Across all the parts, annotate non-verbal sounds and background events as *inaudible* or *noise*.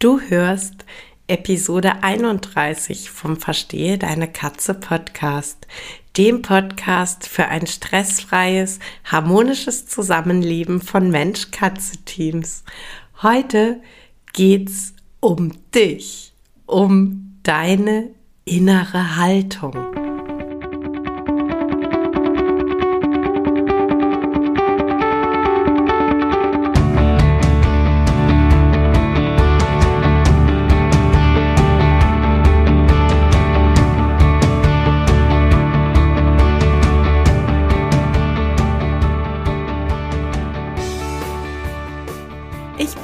Du hörst Episode 31 vom Verstehe deine Katze Podcast, dem Podcast für ein stressfreies, harmonisches Zusammenleben von Mensch-Katze-Teams. Heute geht's um dich, um deine innere Haltung.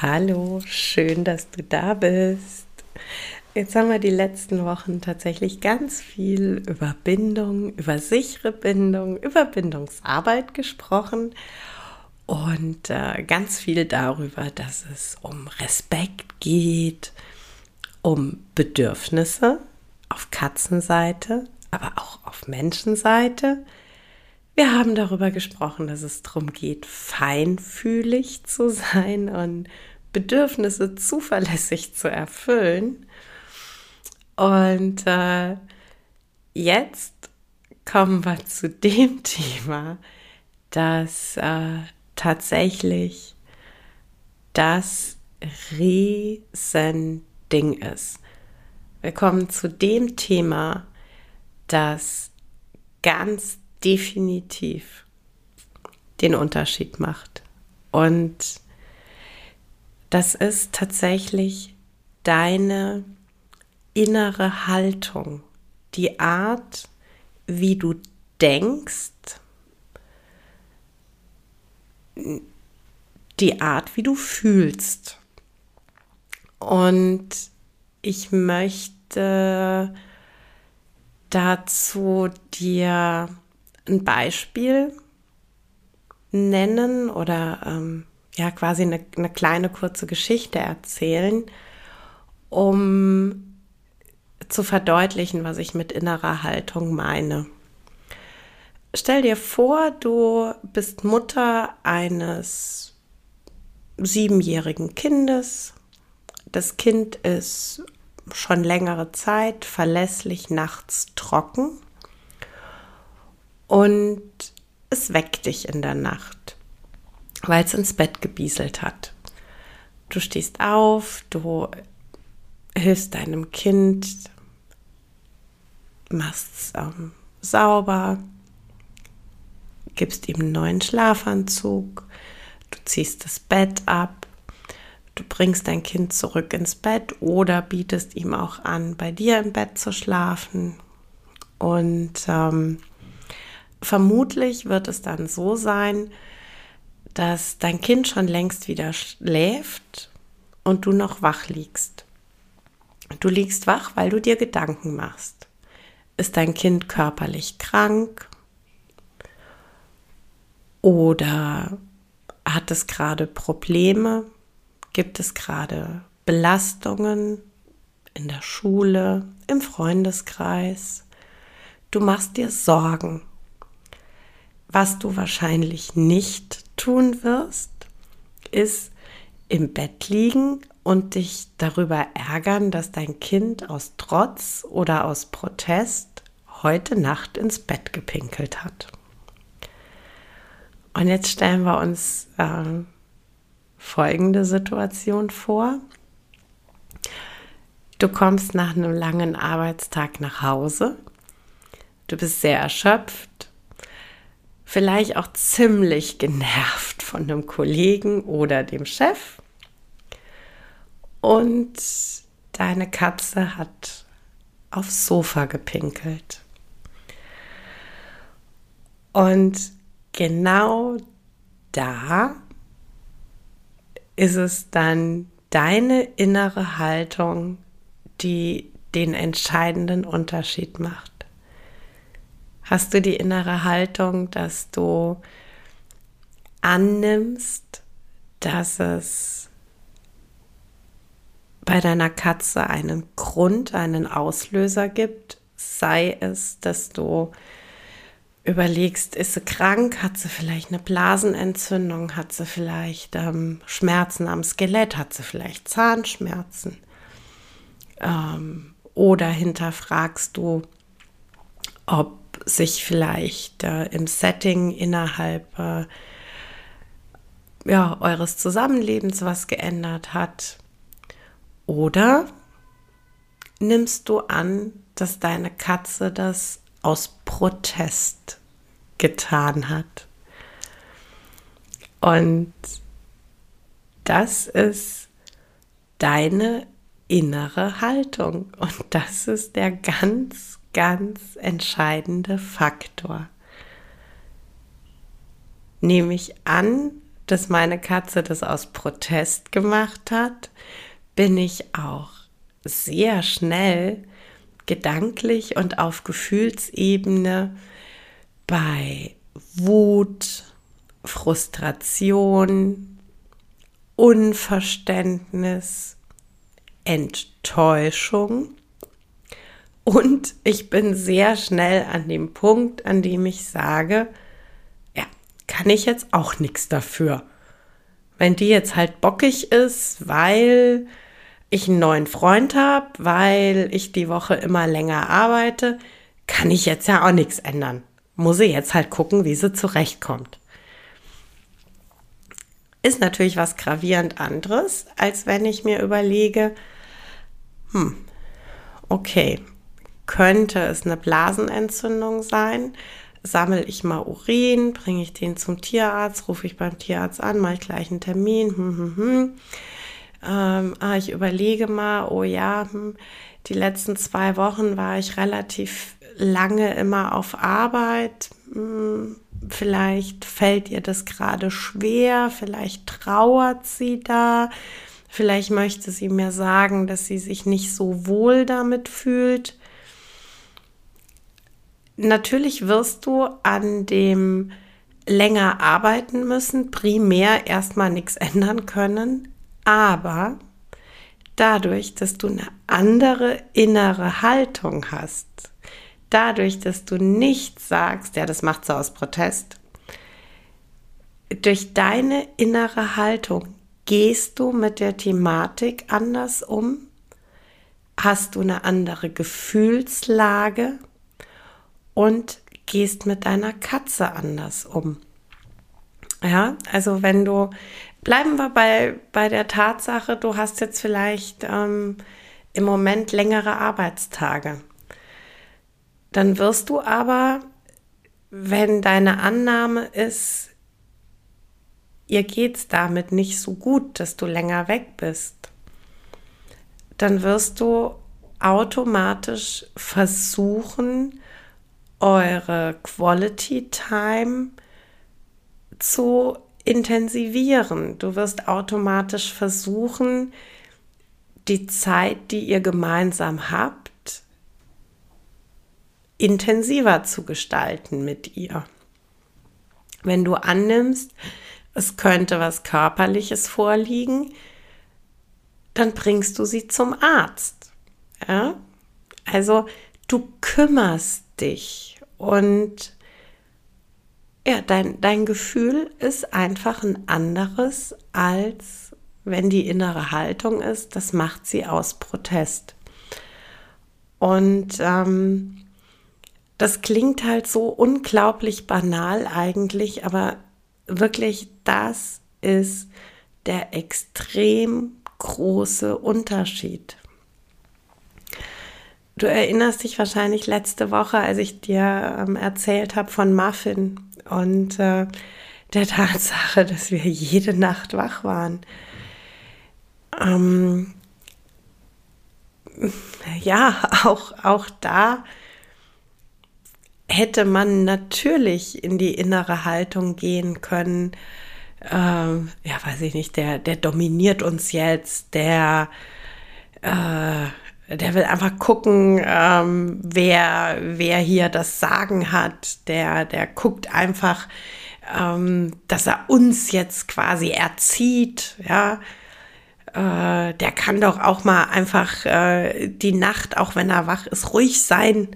Hallo, schön, dass du da bist. Jetzt haben wir die letzten Wochen tatsächlich ganz viel über Bindung, über sichere Bindung, über Bindungsarbeit gesprochen und äh, ganz viel darüber, dass es um Respekt geht, um Bedürfnisse auf Katzenseite, aber auch auf Menschenseite. Wir haben darüber gesprochen, dass es darum geht, feinfühlig zu sein und Bedürfnisse zuverlässig zu erfüllen. Und äh, jetzt kommen wir zu dem *laughs* Thema, das äh, tatsächlich das Riesending ist. Wir kommen zu dem Thema, das ganz definitiv den Unterschied macht. Und das ist tatsächlich deine innere Haltung, die Art, wie du denkst, die Art, wie du fühlst. Und ich möchte dazu dir ein Beispiel nennen oder ähm, ja quasi eine, eine kleine kurze Geschichte erzählen, um zu verdeutlichen, was ich mit innerer Haltung meine. Stell dir vor, du bist Mutter eines siebenjährigen Kindes. Das Kind ist schon längere Zeit verlässlich nachts trocken und es weckt dich in der Nacht weil es ins Bett gebieselt hat. Du stehst auf, du hilfst deinem Kind, machst es ähm, sauber, gibst ihm einen neuen Schlafanzug, du ziehst das Bett ab, du bringst dein Kind zurück ins Bett oder bietest ihm auch an, bei dir im Bett zu schlafen. Und ähm, vermutlich wird es dann so sein, dass dein Kind schon längst wieder schläft und du noch wach liegst. Du liegst wach, weil du dir Gedanken machst. Ist dein Kind körperlich krank? Oder hat es gerade Probleme? Gibt es gerade Belastungen in der Schule, im Freundeskreis? Du machst dir Sorgen. Was du wahrscheinlich nicht tun wirst, ist im Bett liegen und dich darüber ärgern, dass dein Kind aus Trotz oder aus Protest heute Nacht ins Bett gepinkelt hat. Und jetzt stellen wir uns äh, folgende Situation vor. Du kommst nach einem langen Arbeitstag nach Hause. Du bist sehr erschöpft vielleicht auch ziemlich genervt von einem Kollegen oder dem Chef. Und deine Katze hat aufs Sofa gepinkelt. Und genau da ist es dann deine innere Haltung, die den entscheidenden Unterschied macht. Hast du die innere Haltung, dass du annimmst, dass es bei deiner Katze einen Grund, einen Auslöser gibt, sei es, dass du überlegst, ist sie krank, hat sie vielleicht eine Blasenentzündung, hat sie vielleicht ähm, Schmerzen am Skelett, hat sie vielleicht Zahnschmerzen. Ähm, oder hinterfragst du, ob sich vielleicht äh, im Setting innerhalb äh, ja, eures Zusammenlebens was geändert hat. Oder nimmst du an, dass deine Katze das aus Protest getan hat. Und das ist deine innere Haltung. Und das ist der ganz, ganz entscheidende Faktor. Nehme ich an, dass meine Katze das aus Protest gemacht hat, bin ich auch sehr schnell gedanklich und auf Gefühlsebene bei Wut, Frustration, Unverständnis, Enttäuschung. Und ich bin sehr schnell an dem Punkt, an dem ich sage, ja, kann ich jetzt auch nichts dafür. Wenn die jetzt halt bockig ist, weil ich einen neuen Freund habe, weil ich die Woche immer länger arbeite, kann ich jetzt ja auch nichts ändern. Muss ich jetzt halt gucken, wie sie zurechtkommt. Ist natürlich was gravierend anderes, als wenn ich mir überlege, hm, okay, könnte es eine Blasenentzündung sein? Sammle ich mal Urin, bringe ich den zum Tierarzt, rufe ich beim Tierarzt an, mache ich gleich einen Termin. Hm, hm, hm ähm, ah, ich überlege mal, oh ja, hm, die letzten zwei Wochen war ich relativ lange immer auf Arbeit. Hm, vielleicht fällt ihr das gerade schwer, vielleicht trauert sie da, vielleicht möchte sie mir sagen, dass sie sich nicht so wohl damit fühlt. Natürlich wirst du an dem länger arbeiten müssen, primär erstmal nichts *laughs* ändern können, aber dadurch, dass du eine andere innere Haltung hast, dadurch, dass du nicht sagst, ja, das macht sie aus Protest, durch deine innere Haltung gehst du mit der Thematik anders um, hast du eine andere Gefühlslage und gehst mit deiner Katze anders um. Ja, also wenn du Bleiben wir bei, bei der Tatsache, du hast jetzt vielleicht ähm, im Moment längere Arbeitstage. Dann wirst du aber, wenn deine Annahme ist, ihr geht's damit nicht so gut, dass du länger weg bist, dann wirst du automatisch versuchen, eure Quality Time zu intensivieren. Du wirst automatisch versuchen, die Zeit, die ihr gemeinsam habt, intensiver zu gestalten mit ihr. Wenn du annimmst, es könnte was Körperliches vorliegen, dann bringst du sie zum Arzt. Ja? Also du kümmerst dich und ja, dein, dein Gefühl ist einfach ein anderes, als wenn die innere Haltung ist, das macht sie aus Protest. Und ähm, das klingt halt so unglaublich banal eigentlich, aber wirklich das ist der extrem große Unterschied. Du erinnerst dich wahrscheinlich letzte Woche, als ich dir ähm, erzählt habe von Muffin und äh, der Tatsache, dass wir jede Nacht wach waren. Ähm, ja, auch, auch da hätte man natürlich in die innere Haltung gehen können. ähm, ja, weiß ich nicht, der, der dominiert uns jetzt, der, äh, der will einfach gucken, ähm, wer, wer hier das Sagen hat, der, der guckt einfach, ähm, dass er uns jetzt quasi erzieht, ja, äh, der kann doch auch mal einfach äh, die Nacht, auch wenn er wach ist, ruhig sein.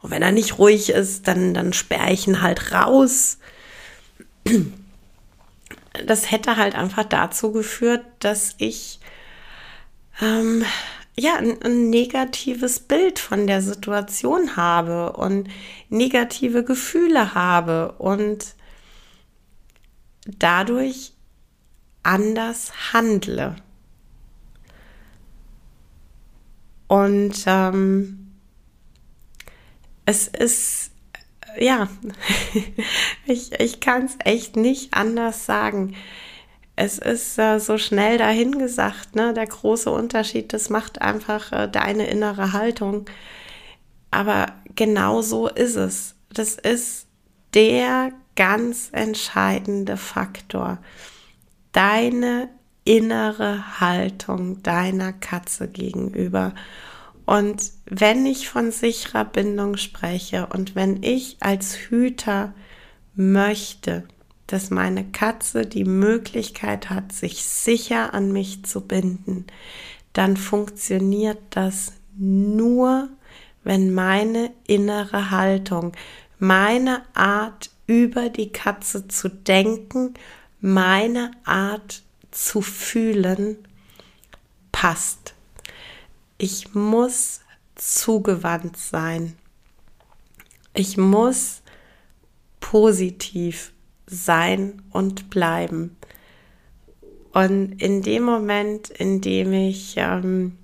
Und wenn er nicht ruhig ist, dann, dann sperre ich ihn halt raus. Das hätte halt einfach dazu geführt, dass ich ähm, ja ein, ein negatives Bild von der Situation habe und negative Gefühle habe und dadurch anders handle. Und ähm, es ist, ja, *laughs* ich, ich kann es echt nicht anders sagen. Es ist äh, so schnell dahingesagt, ne? Der große Unterschied, das macht einfach äh, deine innere Haltung. Aber genau so ist es. Das ist der ganz entscheidende Faktor. Deine innere Haltung deiner Katze gegenüber. Und wenn ich von sicherer Bindung spreche und wenn ich als Hüter möchte, dass meine Katze die Möglichkeit hat, sich sicher an mich zu binden, dann funktioniert das nur, wenn meine innere Haltung, meine Art über die Katze zu denken, meine Art zu fühlen passt. Ich muss zugewandt sein. Ich muss positiv sein und bleiben. Und in dem Moment, in dem ich ähm,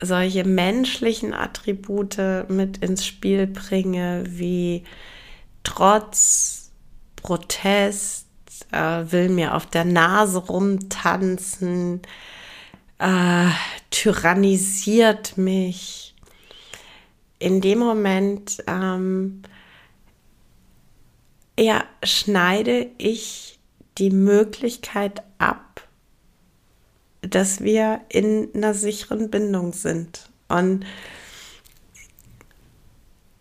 solche menschlichen Attribute mit ins Spiel bringe, wie Trotz, Protest, äh, will mir auf der Nase rumtanzen, äh, tyrannisiert mich. In dem Moment ähm, ja, schneide ich die Möglichkeit ab, dass wir in einer sicheren Bindung sind. Und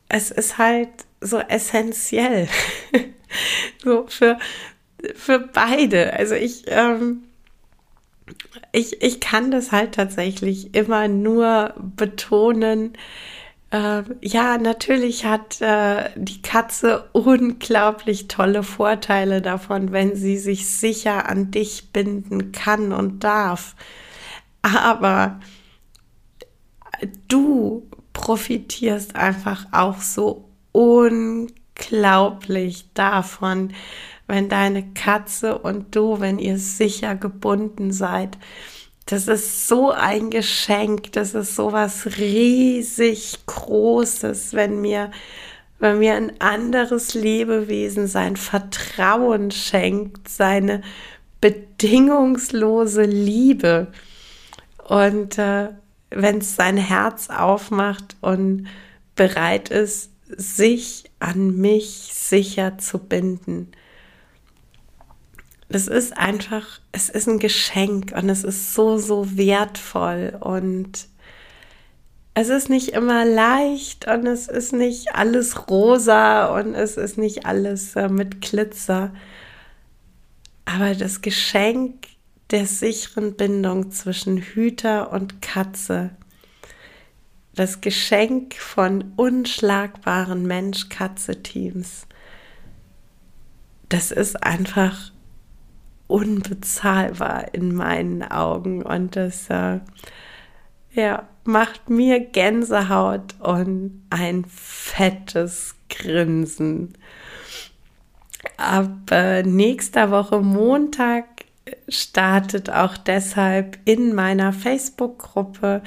es ist halt so essentiell. *laughs* so für, für beide. Also ich, ähm, ich, ich kann das halt tatsächlich immer nur betonen. Äh, ja, natürlich hat äh, die Katze unglaublich tolle Vorteile davon, wenn sie sich sicher an dich binden kann und darf. Aber du profitierst einfach auch so unglaublich davon, wenn deine Katze und du, wenn ihr sicher gebunden seid. Das ist so ein Geschenk, das ist so was riesig Großes, wenn mir, wenn mir ein anderes Lebewesen sein Vertrauen schenkt, seine bedingungslose Liebe. Und äh, wenn es sein Herz aufmacht und bereit ist, sich an mich sicher zu binden es ist einfach, es ist ein Geschenk und es ist so, so wertvoll und es ist nicht immer leicht und es ist nicht alles rosa und es ist nicht alles äh, mit Glitzer. Aber das Geschenk der sicheren Bindung zwischen Hüter und Katze, das Geschenk von unschlagbaren Mensch-Katze-Teams, das ist einfach unbezahlbar in meinen Augen und das äh, ja, macht mir Gänsehaut und ein fettes Grinsen. Ab äh, nächster Woche Montag startet auch deshalb in meiner Facebook-Gruppe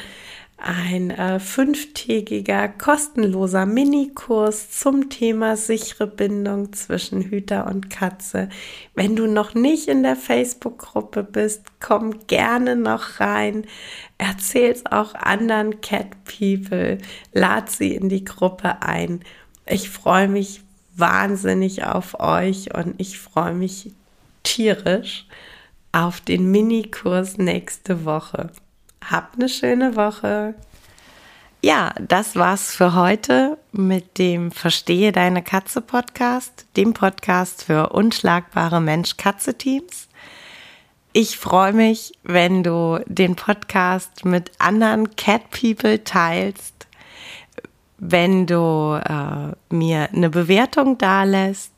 ein äh, fünftägiger kostenloser Minikurs zum Thema sichere Bindung zwischen Hüter und Katze. Wenn du noch nicht in der Facebook-Gruppe bist, komm gerne noch rein. Erzähl's auch anderen Cat People. Lad sie in die Gruppe ein. Ich freue mich wahnsinnig auf euch und ich freue mich tierisch auf den Minikurs nächste Woche. Habt eine schöne Woche. Ja, das war's für heute mit dem Verstehe deine Katze Podcast, dem Podcast für unschlagbare Mensch-Katze-Teams. Ich freue mich, wenn du den Podcast mit anderen Cat People teilst, wenn du äh, mir eine Bewertung dalässt